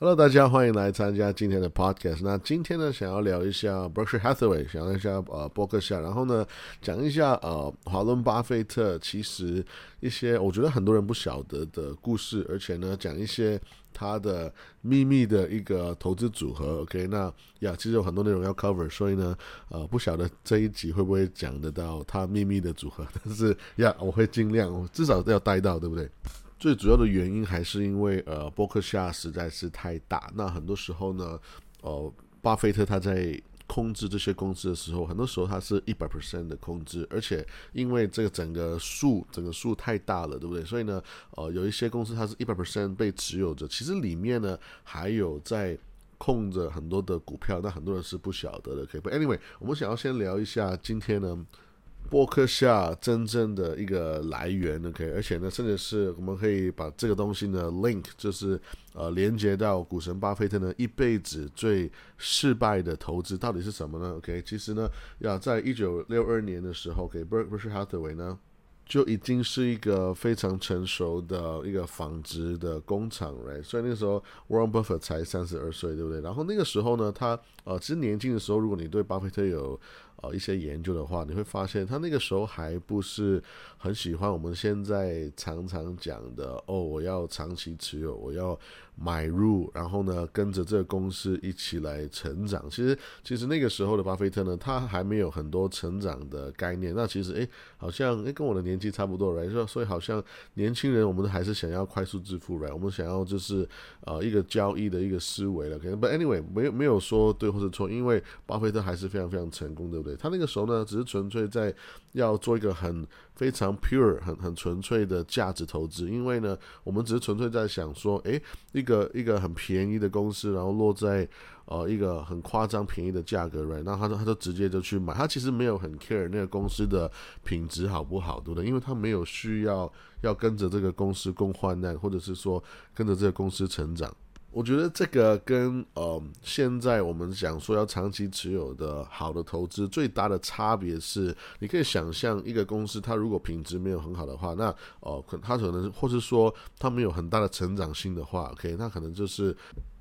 Hello，大家欢迎来参加今天的 Podcast。那今天呢，想要聊一下 Berkshire Hathaway，想要一下呃伯克夏，然后呢讲一下呃华伦巴菲特其实一些我觉得很多人不晓得的故事，而且呢讲一些他的秘密的一个投资组合。OK，那呀其实有很多内容要 cover，所以呢呃不晓得这一集会不会讲得到他秘密的组合，但是呀我会尽量，我至少要带到，对不对？最主要的原因还是因为呃，伯克夏实在是太大。那很多时候呢，呃，巴菲特他在控制这些公司的时候，很多时候他是一百 percent 的控制，而且因为这个整个数整个数太大了，对不对？所以呢，呃，有一些公司它是一百 percent 被持有着，其实里面呢还有在控着很多的股票，那很多人是不晓得的。可以。Anyway，我们想要先聊一下今天呢。博客下真正的一个来源，OK，而且呢，甚至是我们可以把这个东西呢 link，就是呃连接到股神巴菲特呢一辈子最失败的投资到底是什么呢？OK，其实呢，要在一九六二年的时候，给 Berkshire Hathaway 呢。就已经是一个非常成熟的一个纺织的工厂，right？所以那个时候 Warren Buffett 才三十二岁，对不对？然后那个时候呢，他呃，其实年轻的时候，如果你对巴菲特有呃一些研究的话，你会发现他那个时候还不是很喜欢我们现在常常讲的哦，我要长期持有，我要买入，然后呢跟着这个公司一起来成长。其实其实那个时候的巴菲特呢，他还没有很多成长的概念。那其实诶，好像诶跟我的年纪差不多，right？所以好像年轻人我们还是想要快速致富，right？我们想要就是呃一个交易的一个思维了。可能 But anyway，没有没有说对或者错，因为巴菲特还是非常非常成功，对不对？他那个时候呢，只是纯粹在要做一个很非常 pure、很很纯粹的价值投资。因为呢，我们只是纯粹在想说，诶，一个一个很便宜的公司，然后落在。呃，一个很夸张便宜的价格，right？那他他就直接就去买，他其实没有很 care 那个公司的品质好不好，对不对？因为他没有需要要跟着这个公司共患难，或者是说跟着这个公司成长。我觉得这个跟呃现在我们讲说要长期持有的好的投资最大的差别是，你可以想象一个公司它如果品质没有很好的话，那哦可它可能或是说它没有很大的成长性的话，OK，那可能就是。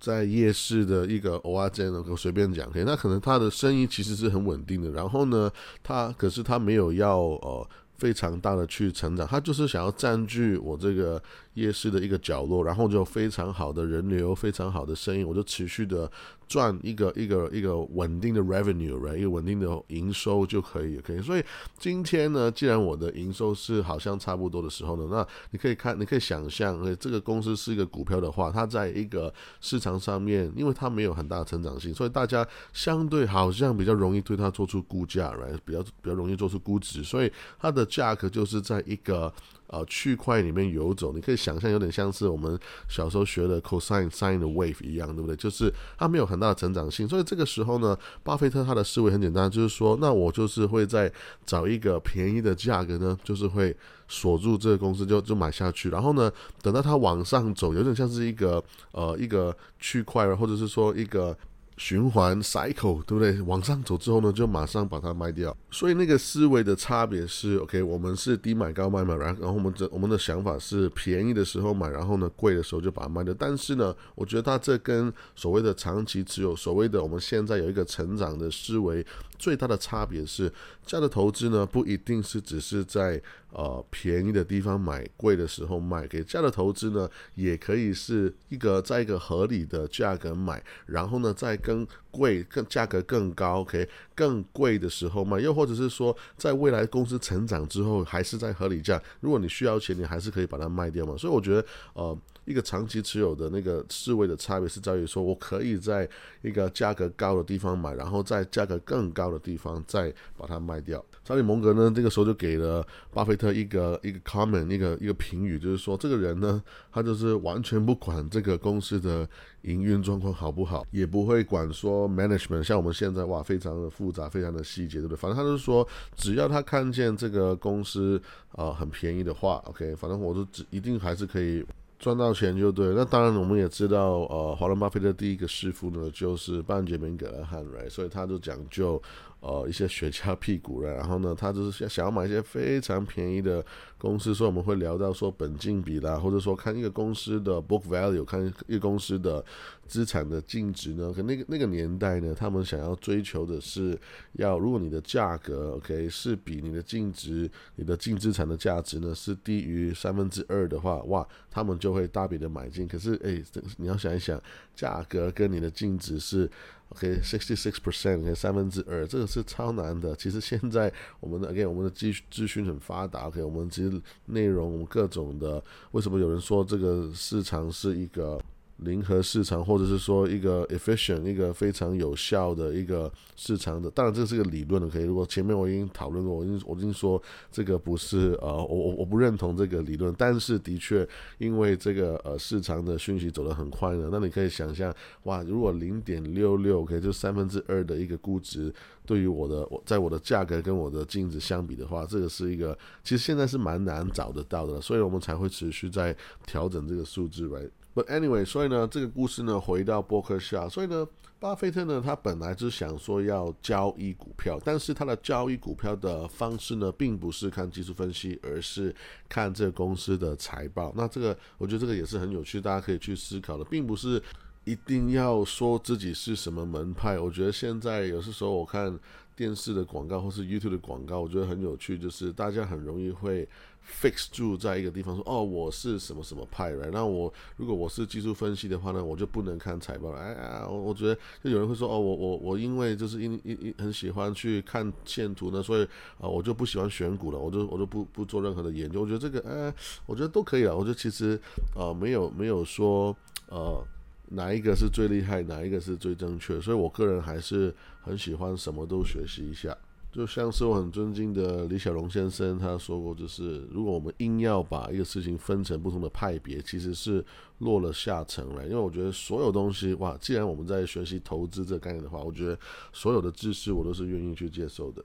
在夜市的一个偶尔间呢，我随便讲，那可能他的生意其实是很稳定的。然后呢，他可是他没有要呃非常大的去成长，他就是想要占据我这个夜市的一个角落，然后就非常好的人流，非常好的生意，我就持续的。赚一个一个一个稳定的 revenue，来一个稳定的营收就可以，可以。所以今天呢，既然我的营收是好像差不多的时候呢，那你可以看，你可以想象，这个公司是一个股票的话，它在一个市场上面，因为它没有很大的成长性，所以大家相对好像比较容易对它做出估价来比较比较容易做出估值，所以它的价格就是在一个。呃，区块里面游走，你可以想象有点像是我们小时候学的 cosine sine 的 wave 一样，对不对？就是它没有很大的成长性，所以这个时候呢，巴菲特他的思维很简单，就是说，那我就是会在找一个便宜的价格呢，就是会锁住这个公司，就就买下去，然后呢，等到它往上走，有点像是一个呃一个区块，或者是说一个。循环 cycle 对不对？往上走之后呢，就马上把它卖掉。所以那个思维的差别是，OK，我们是低买高卖嘛，然后然后我们这我们的想法是便宜的时候买，然后呢贵的时候就把它卖掉。但是呢，我觉得它这跟所谓的长期持有，所谓的我们现在有一个成长的思维。最大的差别是，这样的投资呢不一定是只是在呃便宜的地方买，贵的时候卖。给这样的投资呢，也可以是一个在一个合理的价格买，然后呢再更贵、更价格更高，OK，更贵的时候卖。又或者是说，在未来公司成长之后，还是在合理价，如果你需要钱，你还是可以把它卖掉嘛。所以我觉得，呃。一个长期持有的那个思维的差别是在于说，我可以在一个价格高的地方买，然后在价格更高的地方再把它卖掉。查理蒙格呢，这个时候就给了巴菲特一个一个 comment，一个一个评语，就是说这个人呢，他就是完全不管这个公司的营运状况好不好，也不会管说 management，像我们现在哇，非常的复杂，非常的细节，对不对？反正他就是说，只要他看见这个公司啊很便宜的话，OK，反正我就只一定还是可以。赚到钱就对，那当然我们也知道，呃，华伦巴菲特第一个师傅呢就是半杰明·格勒汉瑞所以他就讲究，呃，一些雪茄屁股了，然后呢，他就是想想要买一些非常便宜的公司，所以我们会聊到说本金比啦，或者说看一个公司的 book value，看一个公司的资产的净值呢。可那个那个年代呢，他们想要追求的是要，如果你的价格 OK 是比你的净值、你的净资产的价值呢是低于三分之二的话，哇，他们就会大笔的买进。可是哎，你要想一想，价格跟你的净值是。OK，sixty six percent，OK，三分之二，这个是超难的。其实现在我们的 OK，我们的资资讯很发达，OK，我们其实内容各种的，为什么有人说这个市场是一个？零和市场，或者是说一个 efficient 一个非常有效的一个市场的，当然这是个理论的，可以。如果前面我已经讨论过，我已经我已经说这个不是呃，我我我不认同这个理论，但是的确因为这个呃市场的讯息走得很快呢，那你可以想象，哇，如果零点六六 OK 就三分之二的一个估值，对于我的我在我的价格跟我的净值相比的话，这个是一个其实现在是蛮难找得到的，所以我们才会持续在调整这个数字来 But anyway，所以呢，这个故事呢，回到伯克夏，所以呢，巴菲特呢，他本来是想说要交易股票，但是他的交易股票的方式呢，并不是看技术分析，而是看这个公司的财报。那这个，我觉得这个也是很有趣，大家可以去思考的，并不是一定要说自己是什么门派。我觉得现在有些时候我看电视的广告或是 YouTube 的广告，我觉得很有趣，就是大家很容易会。fix 住在一个地方，说哦，我是什么什么派来？那我如果我是技术分析的话呢，我就不能看财报了。哎呀，我我觉得就有人会说哦，我我我因为就是因因因很喜欢去看线图呢，所以啊，我就不喜欢选股了，我就我就不不做任何的研究。我觉得这个哎，我觉得都可以了。我觉得其实呃没有没有说呃哪一个是最厉害，哪一个是最正确。所以我个人还是很喜欢什么都学习一下。就像是我很尊敬的李小龙先生，他说过，就是如果我们硬要把一个事情分成不同的派别，其实是落了下层了。因为我觉得所有东西，哇，既然我们在学习投资这个概念的话，我觉得所有的知识我都是愿意去接受的。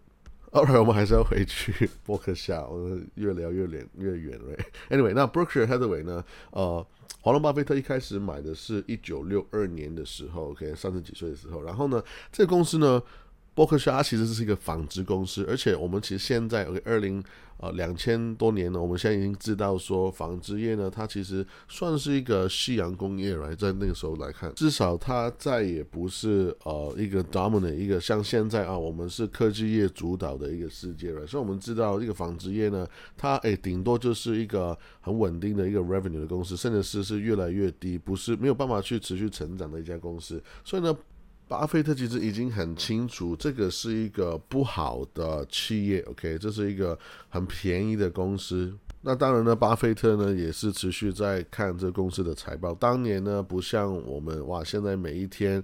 Alright，我们还是要回去博客下，我们越聊越远越远了。Anyway，那 Berkshire Hathaway 呢？呃，华伦巴菲特一开始买的是一九六二年的时候，OK，三十几岁的时候。然后呢，这个公司呢？伯克夏其实是一个纺织公司，而且我们其实现在二零呃两千多年了，我们现在已经知道说纺织业呢，它其实算是一个夕阳工业来，在那个时候来看，至少它再也不是呃一个 dominant 一个像现在啊，我们是科技业主导的一个世界了。所以我们知道这个纺织业呢，它诶顶多就是一个很稳定的一个 revenue 的公司，甚至是是越来越低，不是没有办法去持续成长的一家公司。所以呢。巴菲特其实已经很清楚，这个是一个不好的企业。OK，这是一个很便宜的公司。那当然呢，巴菲特呢也是持续在看这公司的财报。当年呢，不像我们哇，现在每一天、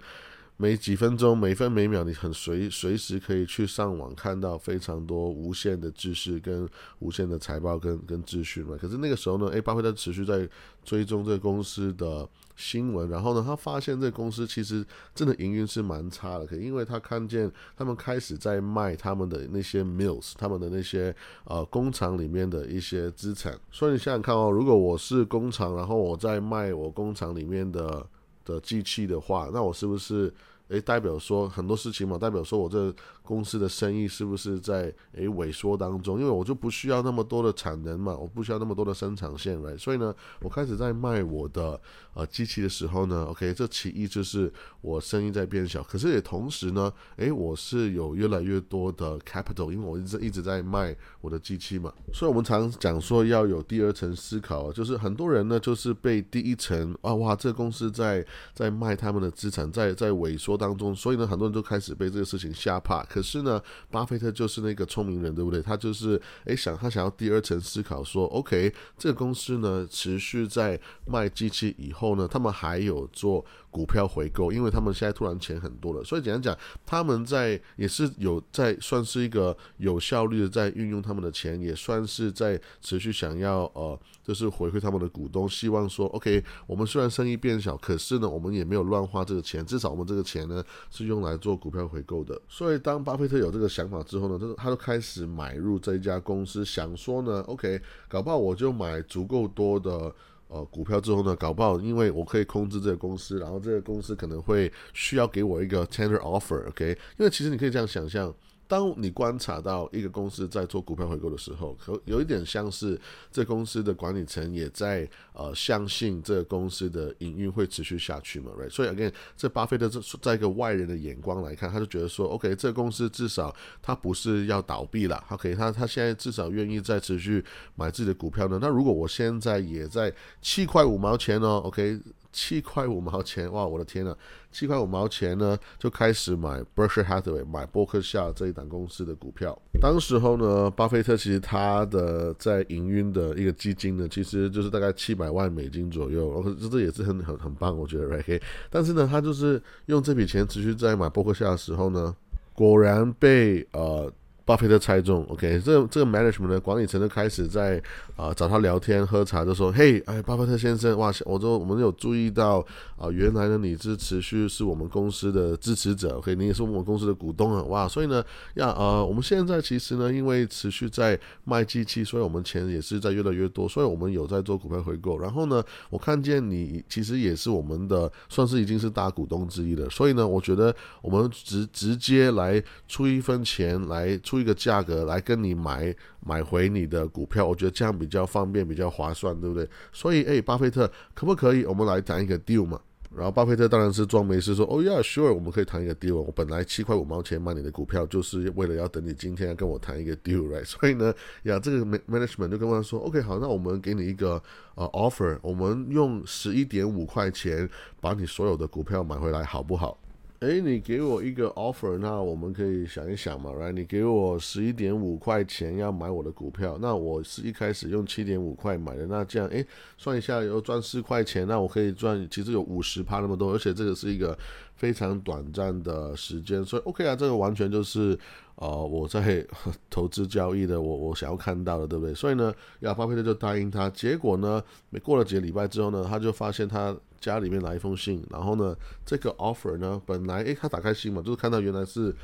每几分钟、每分每秒，你很随随时可以去上网看到非常多无限的知识跟无限的财报跟跟资讯嘛。可是那个时候呢，诶，巴菲特持续在追踪这个公司的。新闻，然后呢，他发现这个公司其实真的营运是蛮差的，可因为他看见他们开始在卖他们的那些 mills，他们的那些呃工厂里面的一些资产。所以你想想看哦，如果我是工厂，然后我在卖我工厂里面的的机器的话，那我是不是诶代表说很多事情嘛？代表说我这。公司的生意是不是在诶萎缩当中？因为我就不需要那么多的产能嘛，我不需要那么多的生产线来，所以呢，我开始在卖我的呃机器的时候呢，OK，这其一就是我声音在变小，可是也同时呢，诶，我是有越来越多的 capital，因为我一直一直在卖我的机器嘛，所以我们常讲说要有第二层思考，就是很多人呢就是被第一层啊哇，这个公司在在卖他们的资产，在在萎缩当中，所以呢，很多人都开始被这个事情吓怕。可是呢，巴菲特就是那个聪明人，对不对？他就是诶想他想要第二层思考，说 OK，这个公司呢持续在卖机器以后后呢，他们还有做。股票回购，因为他们现在突然钱很多了，所以简单讲，他们在也是有在算是一个有效率的在运用他们的钱，也算是在持续想要呃，就是回馈他们的股东，希望说 OK，我们虽然生意变小，可是呢，我们也没有乱花这个钱，至少我们这个钱呢是用来做股票回购的。所以当巴菲特有这个想法之后呢，他他就开始买入这一家公司，想说呢，OK，搞不好我就买足够多的。呃，股票之后呢，搞不好因为我可以控制这个公司，然后这个公司可能会需要给我一个 tender offer，OK？因为其实你可以这样想象，当你观察到一个公司在做股票回购的时候，可有一点像是这公司的管理层也在呃相信这个公司的营运会持续下去嘛，right？所以 again，这巴菲特这在一个外人的眼光来看，他就觉得说，OK，这个公司至少他不是要倒闭了，OK，他他现在至少愿意再持续买自己的股票呢。那如果我现在也在七块五毛钱哦，OK。七块五毛钱，哇，我的天呐！七块五毛钱呢，就开始买 Berkshire Hathaway，买波克夏这一档公司的股票。当时候呢，巴菲特其实他的在营运的一个基金呢，其实就是大概七百万美金左右，这这也是很很很棒，我觉得 right。但是呢，他就是用这笔钱持续在买波克夏的时候呢，果然被呃。巴菲特猜中，OK，这这个 management 的管理层就开始在啊找他聊天喝茶，就说：“嘿，哎，巴菲特先生，哇，我说我们有注意到啊，原来呢你是持续是我们公司的支持者，OK，你也是我们公司的股东啊，哇，所以呢，呀呃，我们现在其实呢，因为持续在卖机器，所以我们钱也是在越来越多，所以我们有在做股票回购。然后呢，我看见你其实也是我们的，算是已经是大股东之一了，所以呢，我觉得我们直直接来出一分钱来出。一个价格来跟你买买回你的股票，我觉得这样比较方便，比较划算，对不对？所以，哎，巴菲特可不可以？我们来谈一个 deal 嘛。然后巴菲特当然是装没事说，哦呀，sure，我们可以谈一个 deal。我本来七块五毛钱买你的股票，就是为了要等你今天要跟我谈一个 deal，right？所以呢，呀，这个 management 就跟他说，OK，好，那我们给你一个呃 offer，我们用十一点五块钱把你所有的股票买回来，好不好？哎，你给我一个 offer，那我们可以想一想嘛，right？你给我十一点五块钱要买我的股票，那我是一开始用七点五块买的，那这样哎，算一下有赚四块钱，那我可以赚，其实有五十趴那么多，而且这个是一个非常短暂的时间，所以 OK 啊，这个完全就是呃我在投资交易的，我我想要看到的，对不对？所以呢，亚巴菲特就答应他，结果呢，没过了几个礼拜之后呢，他就发现他。家里面来一封信，然后呢，这个 offer 呢，本来诶，他打开信嘛，就是看到原来是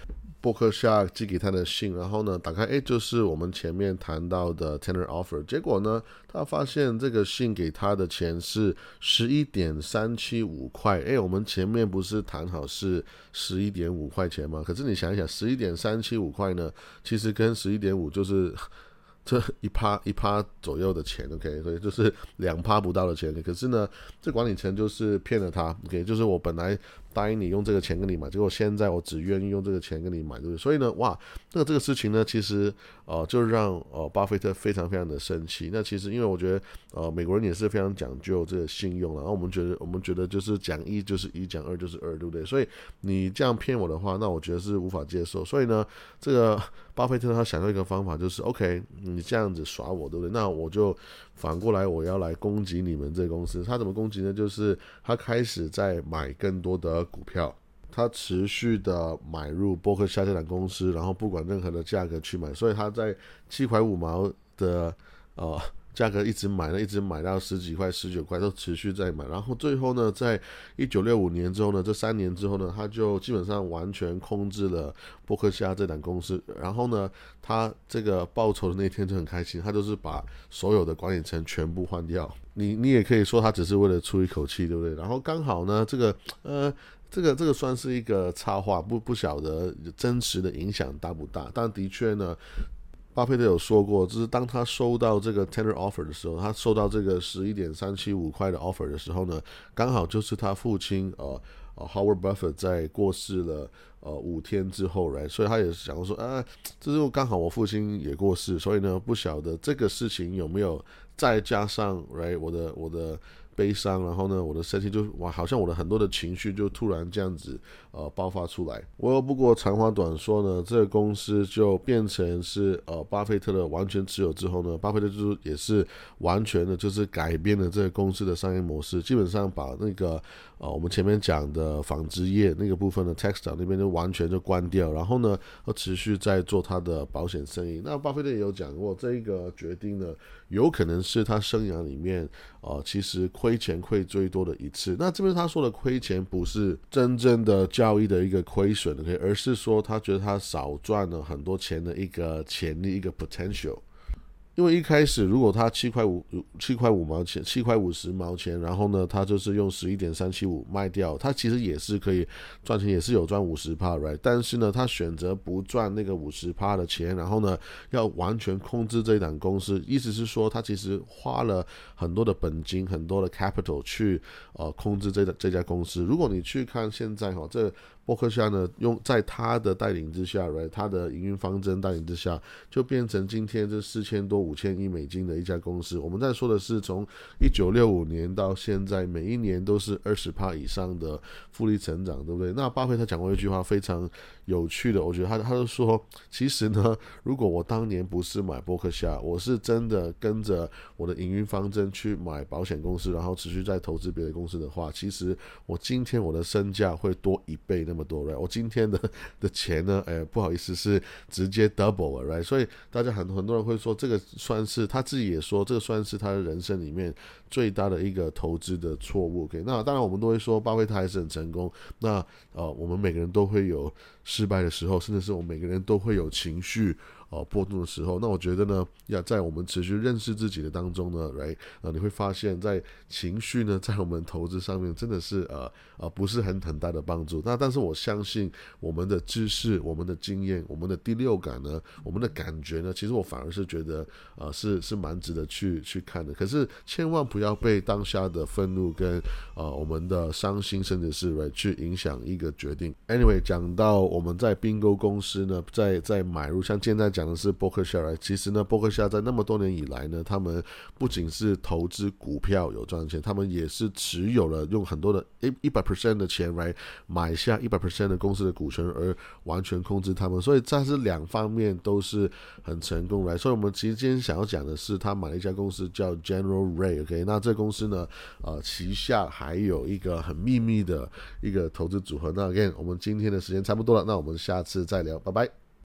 伯克夏寄给他的信，然后呢，打开诶，就是我们前面谈到的 tender offer，结果呢，他发现这个信给他的钱是十一点三七五块，诶，我们前面不是谈好是十一点五块钱吗？可是你想一想，十一点三七五块呢，其实跟十一点五就是。这一趴一趴左右的钱，OK，所以就是两趴不到的钱。可是呢，这管理层就是骗了他，OK，就是我本来。答应你用这个钱跟你买，结果现在我只愿意用这个钱跟你买，对不对？所以呢，哇，那这个事情呢，其实呃，就让呃巴菲特非常非常的生气。那其实因为我觉得呃美国人也是非常讲究这个信用了，然后我们觉得我们觉得就是讲一就是一，讲二就是二，对不对？所以你这样骗我的话，那我觉得是无法接受。所以呢，这个巴菲特他想到一个方法，就是 OK，你这样子耍我，对不对？那我就反过来我要来攻击你们这公司。他怎么攻击呢？就是他开始在买更多的。股票，他持续的买入伯克夏这两公司，然后不管任何的价格去买，所以他在七块五毛的呃价格一直买了，一直买到十几块、十九块都持续在买，然后最后呢，在一九六五年之后呢，这三年之后呢，他就基本上完全控制了波克夏这档公司，然后呢，他这个报酬的那天就很开心，他就是把所有的管理层全部换掉，你你也可以说他只是为了出一口气，对不对？然后刚好呢，这个呃。这个这个算是一个插画，不不晓得真实的影响大不大，但的确呢，巴菲特有说过，就是当他收到这个 tender offer 的时候，他收到这个十一点三七五块的 offer 的时候呢，刚好就是他父亲呃呃 Howard Buffett 在过世了呃五天之后来，所以他也是想说，啊，这就刚好我父亲也过世，所以呢，不晓得这个事情有没有再加上来我的我的。悲伤，然后呢，我的身体就哇，好像我的很多的情绪就突然这样子呃爆发出来。我不过长话短说呢，这个公司就变成是呃巴菲特的完全持有之后呢，巴菲特就是也是完全的就是改变了这个公司的商业模式，基本上把那个呃我们前面讲的纺织业那个部分的 textile 那边就完全就关掉，然后呢，持续在做他的保险生意。那巴菲特也有讲过，这一个决定呢，有可能是他生涯里面呃其实。亏钱亏最多的一次，那这边他说的亏钱不是真正的交易的一个亏损，OK，而是说他觉得他少赚了很多钱的一个潜力，一个 potential。因为一开始如果他七块五七块五毛钱七块五十毛钱，然后呢，他就是用十一点三七五卖掉，他其实也是可以赚钱，也是有赚五十帕，right？但是呢，他选择不赚那个五十帕的钱，然后呢，要完全控制这一档公司，意思是说他其实花了很多的本金，很多的 capital 去呃控制这这家公司。如果你去看现在哈这。伯克夏呢，用在他的带领之下对他的营运方针带领之下，就变成今天这四千多五千亿美金的一家公司。我们在说的是从一九六五年到现在，每一年都是二十帕以上的复利成长，对不对？那巴菲特讲过一句话非常有趣的，我觉得他他就说，其实呢，如果我当年不是买伯克夏，我是真的跟着我的营运方针去买保险公司，然后持续在投资别的公司的话，其实我今天我的身价会多一倍的。那么多，right？我今天的 的钱呢？哎，不好意思，是直接 double 了，right？所以大家很很多人会说，这个算是他自己也说，这个算是他的人生里面最大的一个投资的错误。OK，那当然我们都会说，巴菲特还是很成功。那呃，我们每个人都会有失败的时候，甚至是我们每个人都会有情绪。哦，波动的时候，那我觉得呢，要在我们持续认识自己的当中呢，来，呃，你会发现在情绪呢，在我们投资上面真的是呃呃不是很很大的帮助。那但是我相信我们的知识、我们的经验、我们的第六感呢，我们的感觉呢，其实我反而是觉得呃是是蛮值得去去看的。可是千万不要被当下的愤怒跟呃我们的伤心甚至是来去影响一个决定。Anyway，讲到我们在并购公司呢，在在买入，像现在。讲的是伯克夏来，其实呢，伯克夏在那么多年以来呢，他们不仅是投资股票有赚钱，他们也是持有了用很多的一一百 percent 的钱来买下一百 percent 的公司的股权，而完全控制他们。所以这是两方面都是很成功来。所以我们其实今天想要讲的是，他买了一家公司叫 General Ray，OK？那这公司呢，呃，旗下还有一个很秘密的一个投资组合。那 again，我们今天的时间差不多了，那我们下次再聊，拜拜。